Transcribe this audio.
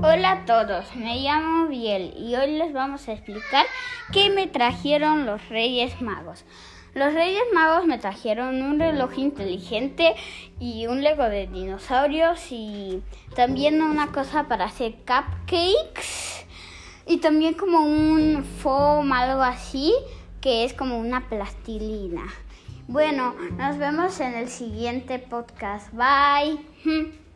Hola a todos, me llamo Biel y hoy les vamos a explicar qué me trajeron los Reyes Magos. Los Reyes Magos me trajeron un reloj inteligente y un Lego de dinosaurios y también una cosa para hacer cupcakes y también como un foam, algo así, que es como una plastilina. Bueno, nos vemos en el siguiente podcast. Bye.